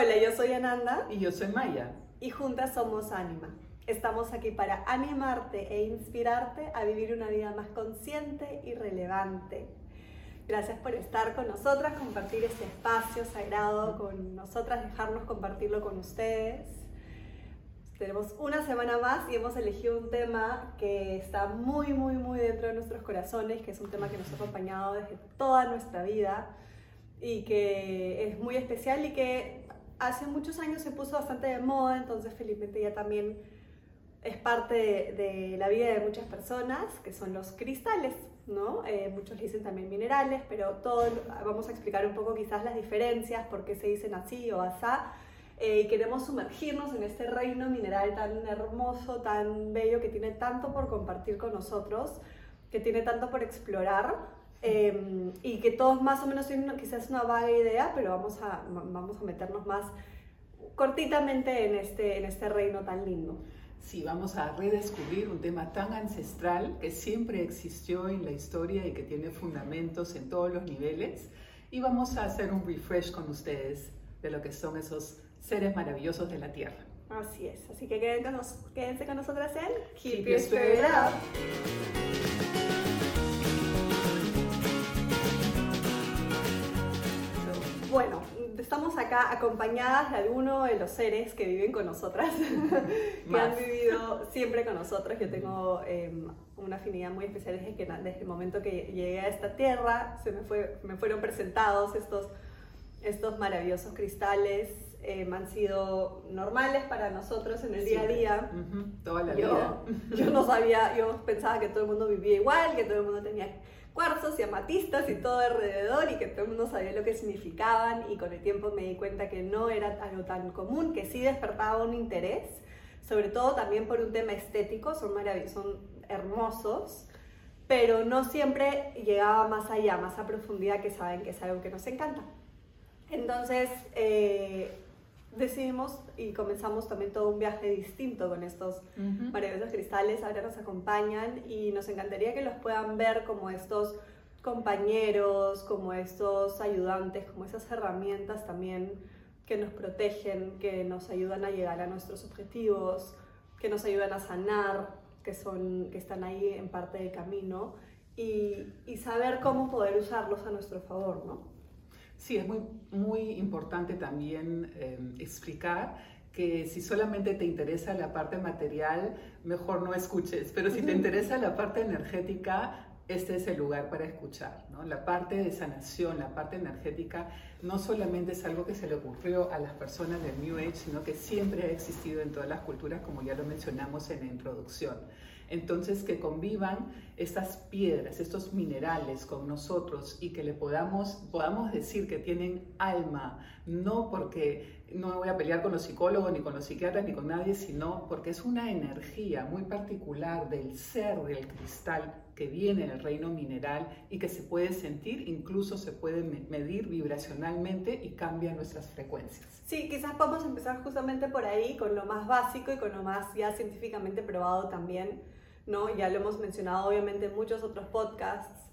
Hola, yo soy Ananda. Y yo soy Maya. Y juntas somos Anima. Estamos aquí para animarte e inspirarte a vivir una vida más consciente y relevante. Gracias por estar con nosotras, compartir este espacio sagrado con nosotras, dejarnos compartirlo con ustedes. Tenemos una semana más y hemos elegido un tema que está muy, muy, muy dentro de nuestros corazones, que es un tema que nos ha acompañado desde toda nuestra vida y que es muy especial y que hace muchos años se puso bastante de moda, entonces felizmente ya también es parte de, la vida de muchas personas, que son los cristales, ¿no? Eh, muchos dicen también minerales, pero todo, vamos a explicar un poco quizás las diferencias, por qué se dicen así o asá, eh, y queremos sumergirnos en este reino mineral tan hermoso, tan bello, que tiene tanto por compartir con nosotros, que tiene tanto por explorar, Em, y que todos más o menos tienen quizás una vaga idea, pero vamos a, vamos a meternos más cortitamente en este, en este reino tan lindo. Sí, vamos a redescubrir un tema tan ancestral que siempre existió en la historia y que tiene fundamentos en todos los niveles. Y vamos a hacer un refresh con ustedes de lo que son esos seres maravillosos de la Tierra. Así es, así que quédense con, nosotras en Keep, Your Spirit Up. Estamos acá acompañadas de alguno de los seres que viven con nosotras, que han vivido siempre con nosotros. Yo tengo em, una afinidad muy especial desde, que, desde el momento que llegué a esta tierra, se me, fue, me fueron presentados estos, estos maravillosos cristales. Em, han sido normales para nosotros en el día a día. Toda la yo, vida. yo no sabía, yo pensaba que todo el mundo vivía igual, que todo el mundo tenía cuarzos y amatistas y todo alrededor y que todo el mundo sabía lo que significaban y con el tiempo me di cuenta que no era algo tan común, que sí despertaba un interés, sobre todo también por un tema estético, son maravillosos, son hermosos, pero no siempre llegaba más allá, más a profundidad que saben que es algo que nos encanta. Entonces, eh, decidimos y comenzamos también todo un viaje distinto con estos maravillosos cristales. Ahora nos acompañan y nos encantaría que los puedan ver como estos compañeros, como estos ayudantes, como esas herramientas también que nos protegen, que nos ayudan a llegar a nuestros objetivos, que nos ayudan a sanar, que, son, que están ahí en parte del camino y, y saber cómo poder usarlos a nuestro favor, ¿no? Sí, es muy, muy importante también em, explicar que si solamente te interesa la parte material, mejor no escuches, pero si te interesa la parte energética, este es el lugar para escuchar. ¿no? La parte de sanación, la parte energética, no solamente es algo que se le ocurrió a las personas del New Age, sino que siempre ha existido en todas las culturas, como ya lo mencionamos en la introducción. Entonces, que convivan estas piedras, estos minerales con nosotros y que le podamos, podamos decir que tienen alma, no porque no me voy a pelear con los psicólogos, ni con los psiquiatras, ni con nadie, sino porque es una energía muy particular del ser del cristal que viene del reino mineral y que se puede sentir, incluso se puede medir vibracionalmente y cambia nuestras frecuencias. Sí, quizás podemos empezar justamente por ahí, con lo más básico y con lo más ya científicamente probado también ¿no? Ya lo hemos mencionado obviamente en muchos otros podcasts.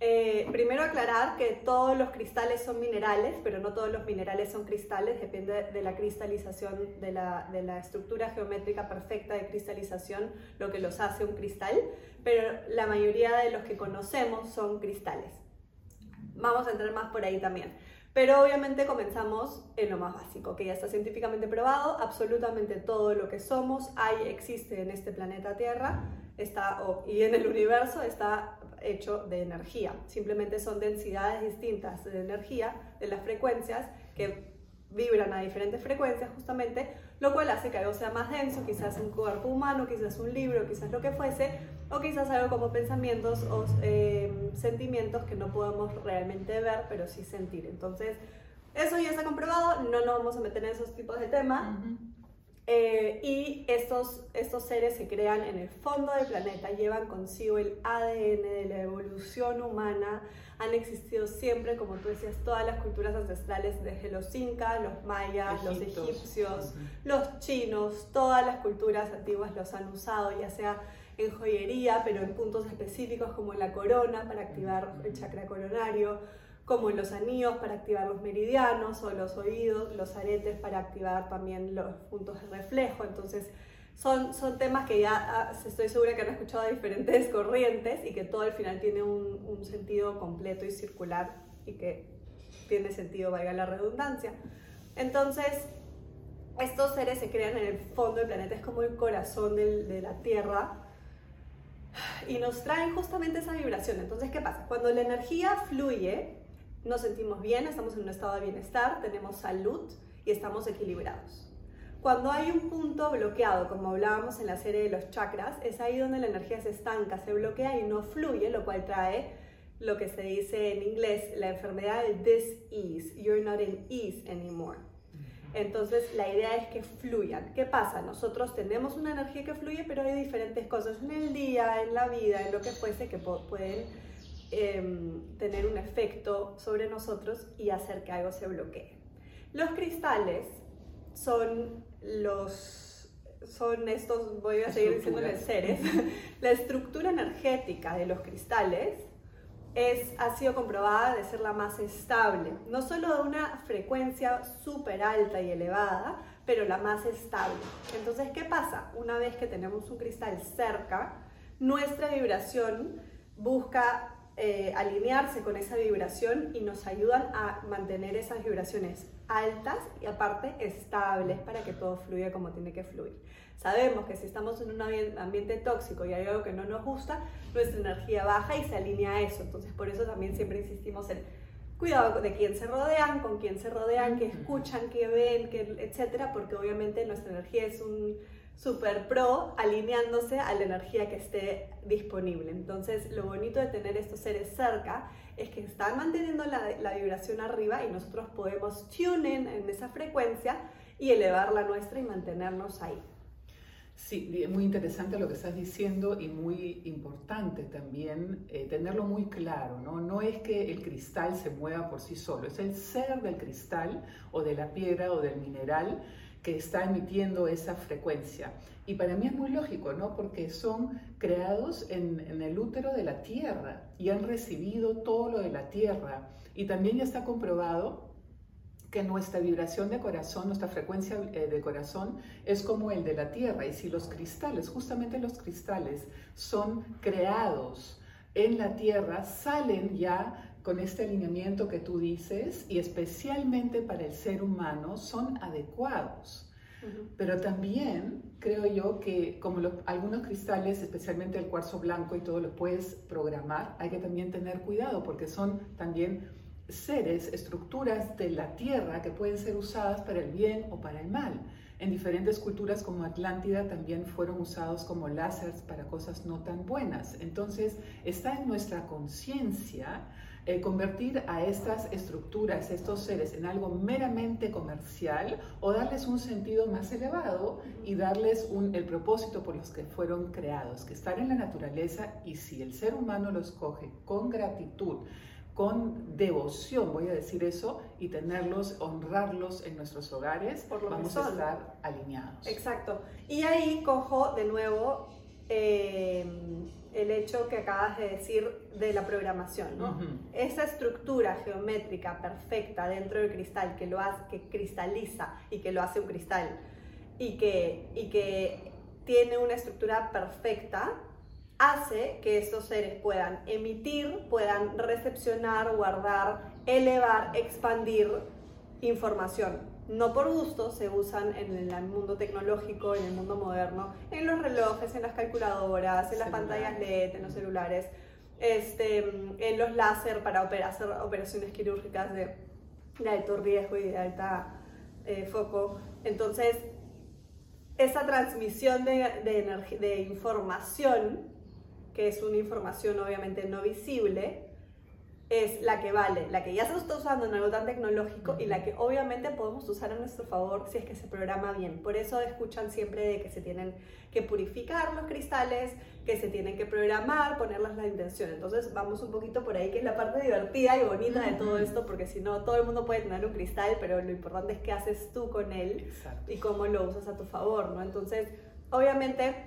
Eh, primero aclarar que todos los cristales son minerales, pero no todos los minerales son cristales, depende de la cristalización, de la, de la estructura geométrica perfecta de cristalización, lo que los hace un cristal, pero la mayoría de los que conocemos son cristales. Vamos a entrar más por ahí también. Pero obviamente comenzamos en lo más básico, que ya está científicamente probado, absolutamente todo lo que somos, hay, existe en este planeta Tierra está, y en el universo está hecho de energía. Simplemente son densidades distintas de energía, de las frecuencias, que vibran a diferentes frecuencias justamente, lo cual hace que algo sea más denso, quizás un cuerpo humano, quizás un libro, quizás lo que fuese, o quizás algo como pensamientos o eh, sentimientos que no podemos realmente ver, pero sí sentir. Entonces, eso ya está comprobado, no nos vamos a meter en esos tipos de temas. Eh, y estos, estos seres se crean en el fondo del planeta, llevan consigo el ADN de la evolución humana, han existido siempre, como tú decías, todas las culturas ancestrales, desde los incas, los mayas, los egipcios, los chinos, todas las culturas antiguas los han usado, ya sea en joyería, pero en puntos específicos como en la corona para activar el chakra coronario como los anillos para activar los meridianos o los oídos, los aretes para activar también los puntos de reflejo. Entonces, son, son temas que ya ah, estoy segura que han escuchado de diferentes corrientes y que todo al final tiene un, un sentido completo y circular y que tiene sentido, valga la redundancia. Entonces, estos seres se crean en el fondo del planeta, es como el corazón del, de la Tierra y nos traen justamente esa vibración. Entonces, ¿qué pasa? Cuando la energía fluye, nos sentimos bien, estamos en un estado de bienestar, tenemos salud y estamos equilibrados. Cuando hay un punto bloqueado, como hablábamos en la serie de los chakras, es ahí donde la energía se estanca, se bloquea y no fluye, lo cual trae lo que se dice en inglés la enfermedad del dis-ease. You're not in ease anymore. Entonces la idea es que fluyan. ¿Qué pasa? Nosotros tenemos una energía que fluye, pero hay diferentes cosas en el día, en la vida, en lo que fuese, que pueden Em, tener un efecto sobre nosotros y hacer que algo se bloquee. Los cristales son los son estos, voy a seguir diciéndoles seres, la estructura energética de los cristales es, ha sido comprobada de ser la más estable, no solo de una frecuencia súper alta y elevada, pero la más estable. Entonces, ¿qué pasa? Una vez que tenemos un cristal cerca, nuestra vibración busca eh, alinearse con esa vibración y nos ayudan a mantener esas vibraciones altas y aparte estables para que todo fluya como tiene que fluir. Sabemos que si estamos en un ambiente tóxico y hay algo que no nos gusta, nuestra energía baja y se alinea a eso. Entonces por eso también siempre insistimos en cuidado de quién se rodean, con quién se rodean, qué escuchan, qué ven, qué, etcétera, porque obviamente nuestra energía es un super pro alineándose a la energía que esté disponible. Entonces, lo bonito de tener estos seres cerca es que están manteniendo la, vibración arriba y nosotros podemos tune en esa frecuencia y elevar la nuestra y mantenernos ahí. Sí, muy interesante lo que estás diciendo y muy importante también eh, tenerlo muy claro, ¿no? No es que el cristal se mueva por sí solo, es el ser del cristal o de la piedra o del mineral está emitiendo esa frecuencia. Y para mí es muy lógico, ¿no? Porque son creados en, en, el útero de la Tierra y han recibido todo lo de la Tierra. Y también ya está comprobado que nuestra vibración de corazón, nuestra frecuencia eh, de corazón es como el de la Tierra. Y si los cristales, justamente los cristales, son creados en la Tierra, salen ya con este alineamiento que tú dices y especialmente para el ser humano son adecuados. Pero también creo yo que como algunos cristales, especialmente el cuarzo blanco y todo lo puedes programar, hay que también tener cuidado porque son también seres, estructuras de la tierra que pueden ser usadas para el bien o para el mal. En diferentes culturas como Atlántida también fueron usados como láseres para cosas no tan buenas. Entonces está en nuestra conciencia eh, convertir a estas estructuras, estos seres, en algo meramente comercial o darles un sentido más elevado y darles un, el propósito por los que fueron creados, que estar en la naturaleza y si el ser humano los coge con gratitud, con devoción, voy a decir eso, y tenerlos, honrarlos en nuestros hogares, vamos a estar alineados. Exacto. Y ahí cojo de nuevo eh, el hecho que acabas de decir de la programación, ¿no? Esa estructura geométrica perfecta dentro del cristal que lo hace, que cristaliza y que lo hace un cristal y que, y que tiene una estructura perfecta, hace que estos seres puedan emitir, puedan recepcionar, guardar, elevar, expandir información no por gusto, se usan en el mundo tecnológico, en el mundo moderno, en los relojes, en las calculadoras, en las pantallas LED, en los celulares, este, en los láser para hacer operaciones quirúrgicas de, alto riesgo y de alta eh, foco. Entonces, esa transmisión de, de, de información, que es una información obviamente no visible, es la que vale, la que ya se está usando en algo tan tecnológico y la que obviamente podemos usar a nuestro favor si es que se programa bien. Por eso escuchan siempre de que se tienen que purificar los cristales, que se tienen que programar, ponerles la intención. Entonces vamos un poquito por ahí, que es la parte divertida y bonita de todo esto, porque si no, todo el mundo puede tener un cristal, pero lo importante es qué haces tú con él y cómo lo usas a tu favor, ¿no? Entonces, obviamente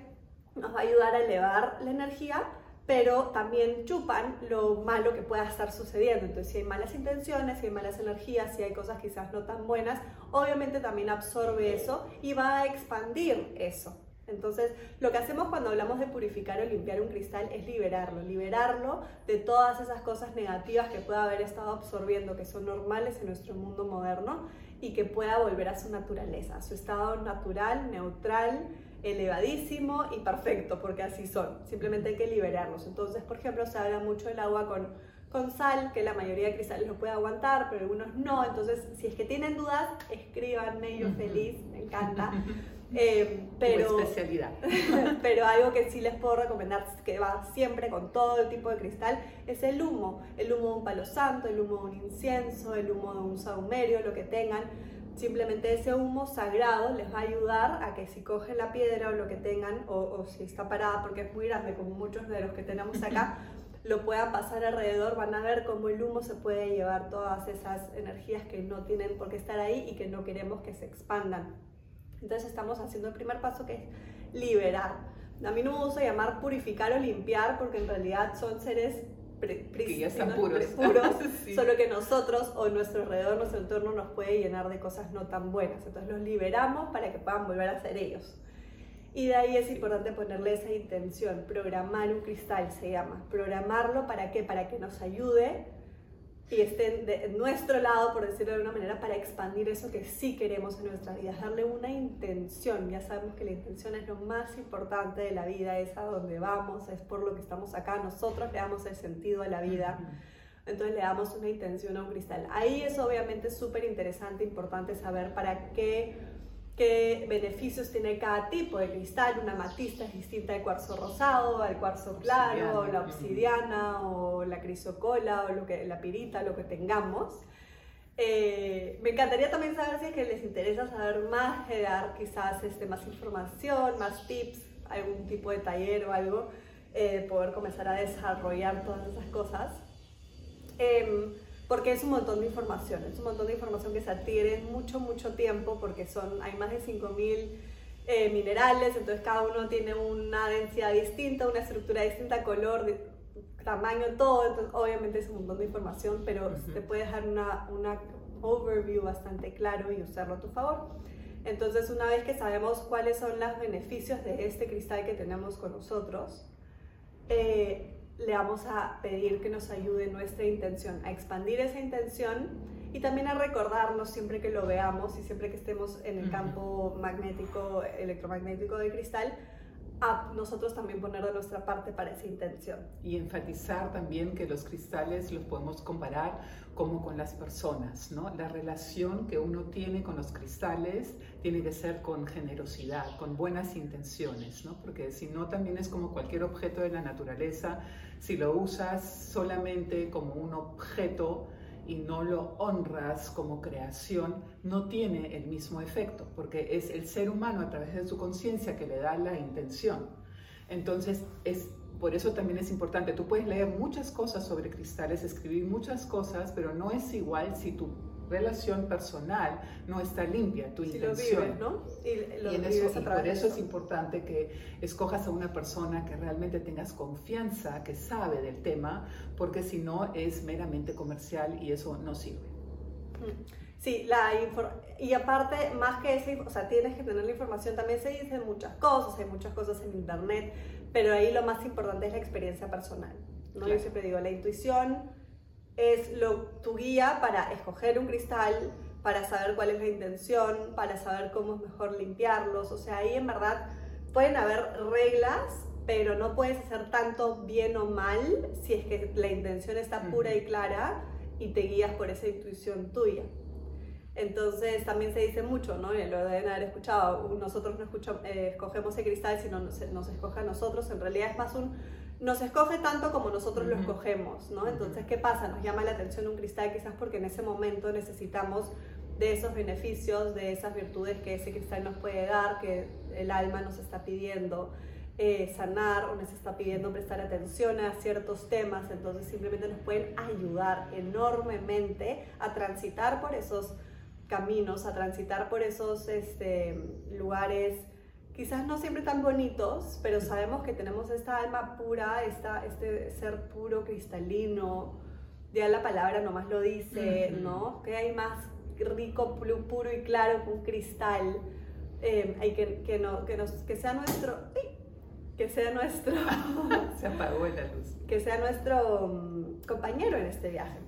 nos va a ayudar a elevar la energía, pero también chupan lo malo que pueda estar sucediendo. Entonces, si hay malas intenciones, si hay malas energías, si hay cosas quizás no tan buenas, obviamente también absorbe eso y va a expandir eso. Entonces, lo que hacemos cuando hablamos de purificar o limpiar un cristal es liberarlo, liberarlo de todas esas cosas negativas que pueda haber estado absorbiendo, que son normales en nuestro mundo moderno, y que pueda volver a su naturaleza, a su estado natural, neutral, elevadísimo y perfecto, porque así son. Simplemente hay que liberarlos. Entonces, por ejemplo, se habla mucho del agua con, con sal, que la mayoría de cristales lo puede aguantar, pero algunos no. Entonces, si es que tienen dudas, escríbanme, yo feliz, me encanta. Eh, pero, especialidad. pero algo que sí les puedo recomendar, que va siempre con todo el tipo de cristal, es el humo. El humo de un palo santo, el humo de un incienso, el humo de un saumerio, lo que tengan Simplemente ese humo sagrado les va a ayudar a que si cogen la piedra o lo que tengan, o, si está parada porque es muy grande, como muchos de los que tenemos acá, lo puedan pasar alrededor, van a ver cómo el humo se puede llevar todas esas energías que no tienen por qué estar ahí y que no queremos que se expandan. Entonces estamos haciendo el primer paso que es liberar. A mí no me gusta llamar purificar o limpiar porque en realidad son seres que ya están puros, solo que nosotros o nuestro alrededor, nuestro entorno nos puede llenar de cosas no tan buenas. Entonces los liberamos para que puedan volver a ser ellos. Y de ahí es importante ponerle esa intención, programar un cristal se llama. Programarlo para qué? Para que nos ayude y estén de nuestro lado, por decirlo de alguna manera, para expandir eso que sí queremos en nuestra vida, darle una intención. Ya sabemos que la intención es lo más importante de la vida, es a donde vamos, es por lo que estamos acá, nosotros le damos el sentido a la vida. Entonces le damos una intención a un cristal. Ahí es obviamente súper interesante, importante saber para qué qué beneficios tiene cada tipo de cristal. Una matista es distinta al cuarzo rosado, al cuarzo claro, la obsidiana o la crisocola o lo que, la pirita, lo que tengamos. Eh, me encantaría también saber si es que les interesa saber más, dar quizás este, más información, más tips, algún tipo de taller o algo, eh, poder comenzar a desarrollar todas esas cosas. Porque es un montón de información, es un montón de información que se adquiere en mucho, mucho tiempo, porque son, hay más de 5.000 eh, minerales, entonces cada uno tiene una densidad distinta, una estructura distinta, color, tamaño, todo, entonces obviamente es un montón de información, pero te puede dejar una, una overview bastante claro y usarlo a tu favor. Entonces, una vez que sabemos cuáles son los beneficios de este cristal que tenemos con nosotros, eh, le vamos a pedir que nos ayude nuestra intención, a expandir esa intención y también a recordarnos siempre que lo veamos y siempre que estemos en el campo magnético, electromagnético de cristal, a nosotros también poner de nuestra parte para esa intención. Y enfatizar también que los cristales los podemos comparar como con las personas, ¿no? La relación que uno tiene con los cristales tiene que ser con generosidad, con buenas intenciones, ¿no? Porque si no también es como cualquier objeto de la naturaleza, si lo usas solamente como un objeto, y no lo honras como creación, no tiene el mismo efecto, porque es el ser humano a través de su conciencia que le da la intención. Entonces, es, por eso también es importante, tú puedes leer muchas cosas sobre cristales, escribir muchas cosas, pero no es igual si tú relación personal no está limpia, tu intención. ¿no? Y, por eso es importante que escojas a una persona que realmente tengas confianza, que sabe del tema, porque si no es meramente comercial y eso no sirve. Mm. Sí, la y aparte, más que eso, o sea, tienes que tener la información, también se dicen muchas cosas, hay muchas cosas en internet, pero ahí lo más importante es la experiencia personal. ¿no? Yo siempre digo, la intuición, es lo, tu guía para escoger un cristal, para saber cuál es la intención, para saber cómo es mejor limpiarlos. O sea, ahí en verdad pueden haber reglas, pero no puedes hacer tanto bien o mal si es que la intención está pura y clara y te guías por esa intuición tuya. Entonces también se dice mucho, ¿no? Lo deben haber escuchado, nosotros no eh, escogemos el cristal, sino nos, nos escoge a nosotros. En realidad es más un nos escoge tanto como nosotros lo escogemos, ¿no? Entonces, ¿qué pasa? Nos llama la atención un cristal quizás porque en ese momento necesitamos de esos beneficios, de esas virtudes que ese cristal nos puede dar, que el alma nos está pidiendo eh, sanar o nos está pidiendo prestar atención a ciertos temas, entonces simplemente nos pueden ayudar enormemente a transitar por esos caminos, a transitar por esos este, lugares quizás no siempre tan bonitos, pero sabemos que tenemos esta alma pura, esta, este ser puro, cristalino, ya la palabra nomás lo dice, ¿no? Que hay más rico, puro y claro que un cristal. Eh, hay que, que, no, que, nos, que sea nuestro... Que sea nuestro... Se apagó la luz. Que sea nuestro mm, compañero en este viaje.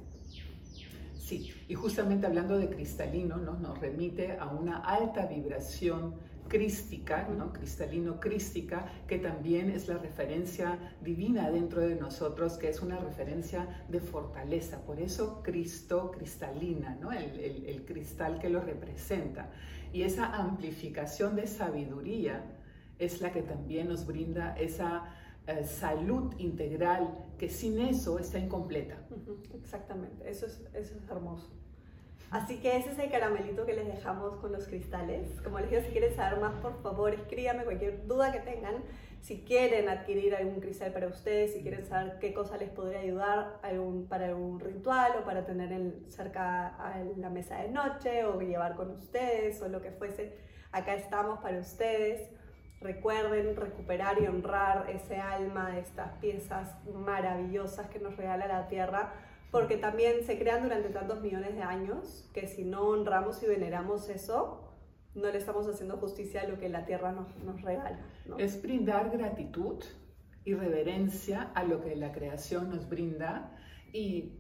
Sí, y justamente hablando de cristalino, ¿no? nos remite a una alta vibración crística, ¿no? cristalino crística, que también es la referencia divina dentro de nosotros, que es una referencia de fortaleza. Por eso Cristo cristalina, ¿no? el, cristal que lo representa. Y esa amplificación de sabiduría es la que también nos brinda esa eh, salud integral, que sin eso está incompleta. Exactamente, eso es, eso es hermoso. Así que ese es el caramelito que les dejamos con los cristales. Como les digo, si quieren saber más, por favor, escríbame cualquier duda que tengan. Si quieren adquirir algún cristal para ustedes, si quieren saber qué cosa les podría ayudar para algún ritual o para tener el, cerca a la mesa de noche o llevar con ustedes o lo que fuese, acá estamos para ustedes. Recuerden recuperar y honrar ese alma de estas piezas maravillosas que nos regala la tierra porque también se crean durante tantos millones de años que si no honramos y veneramos eso, no le estamos haciendo justicia a lo que la tierra nos, nos regala. Es brindar gratitud y reverencia a lo que la creación nos brinda y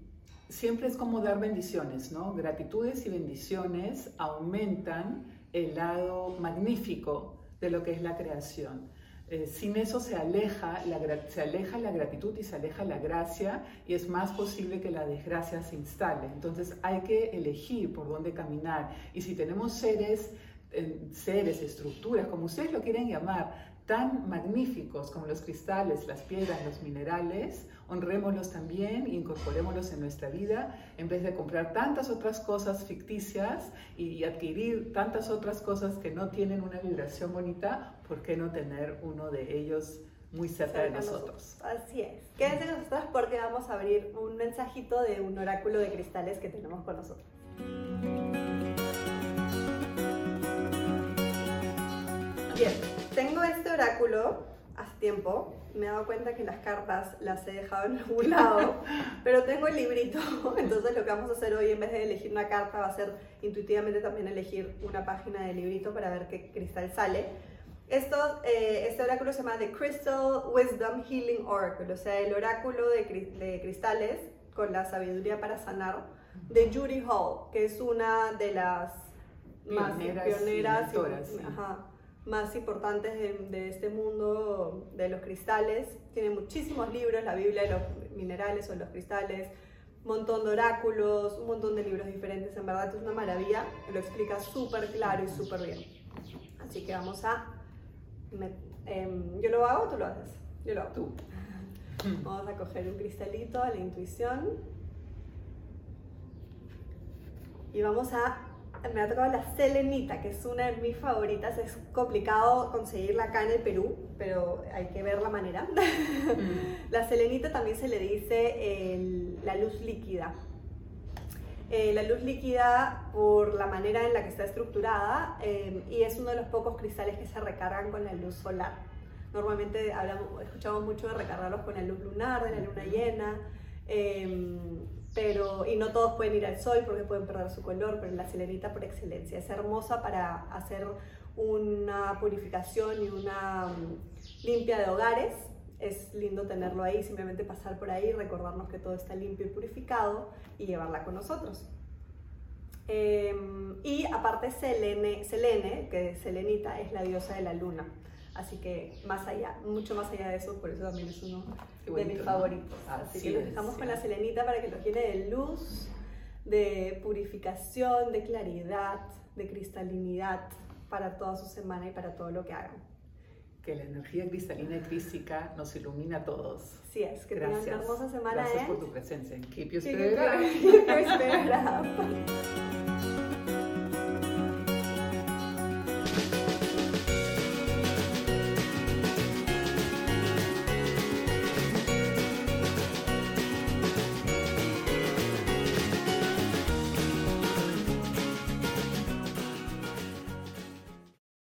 siempre es como dar bendiciones, ¿no? Gratitudes y bendiciones aumentan el lado magnífico de lo que es la creación. Eh, sin eso se aleja, la, se aleja la gratitud y se aleja la gracia y es más posible que la desgracia se instale. Entonces hay que elegir por dónde caminar. Y si tenemos seres, eh, seres, estructuras, como ustedes lo quieren llamar, tan magníficos como los cristales, las piedras, los minerales, honrémoslos también, incorporémoslos en nuestra vida, en vez de comprar tantas otras cosas ficticias y adquirir tantas otras cosas que no tienen una vibración bonita, ¿por qué no tener uno de ellos muy cerca, de nosotros? Así es. Quédense con nosotros porque vamos a abrir un mensajito de un oráculo de cristales que tenemos con nosotros. Bien, tengo este oráculo tiempo. Me he dado cuenta que las cartas las he dejado en algún lado, pero tengo el librito. Entonces lo que vamos a hacer hoy en vez de elegir una carta va a ser intuitivamente también elegir una página del librito para ver qué cristal sale. Esto, eh, este oráculo se llama The Crystal Wisdom Healing Oracle, o sea, el oráculo de, de cristales con la sabiduría para sanar de Judy Hall, que es una de las más pioneras, más importantes de, este mundo de los cristales. Tiene muchísimos libros, la Biblia de los minerales o los cristales, un montón de oráculos, un montón de libros diferentes. En verdad es una maravilla, lo explica súper claro y súper bien. Así que vamos a... Em, ¿Yo lo hago o tú lo haces? Yo lo hago. Tú. Vamos a coger un cristalito a la intuición. Y vamos a me ha tocado la selenita, que es una de mis favoritas. Es complicado conseguirla acá en el Perú, pero hay que ver la manera. Mm. la selenita también se le dice la luz líquida. Eh, la luz líquida por la manera en la que está estructurada eh, y es uno de los pocos cristales que se recargan con la luz solar. Normalmente hablamos, escuchamos mucho de recargarlos con la luz lunar, de la luna llena. Eh, pero, y no todos pueden ir al sol porque pueden perder su color, pero la selenita por excelencia es hermosa para hacer una purificación y una mm, limpia de hogares. Es lindo tenerlo ahí, simplemente pasar por ahí, recordarnos que todo está limpio y purificado y llevarla con nosotros. Em, y aparte Selene, Selene, que Selenita es la diosa de la luna. Así que más allá, mucho más allá de eso, por eso también es uno de mis favoritos. Así, que nos dejamos con la selenita para que los llene de luz, de purificación, de claridad, de cristalinidad para toda su semana y para todo lo que hagan. Que la energía cristalina y crística nos ilumina a todos. Sí, es que Gracias. tengan una hermosa semana. Gracias ¿eh? por tu presencia. Keep your spirit up. Keep your spirit up.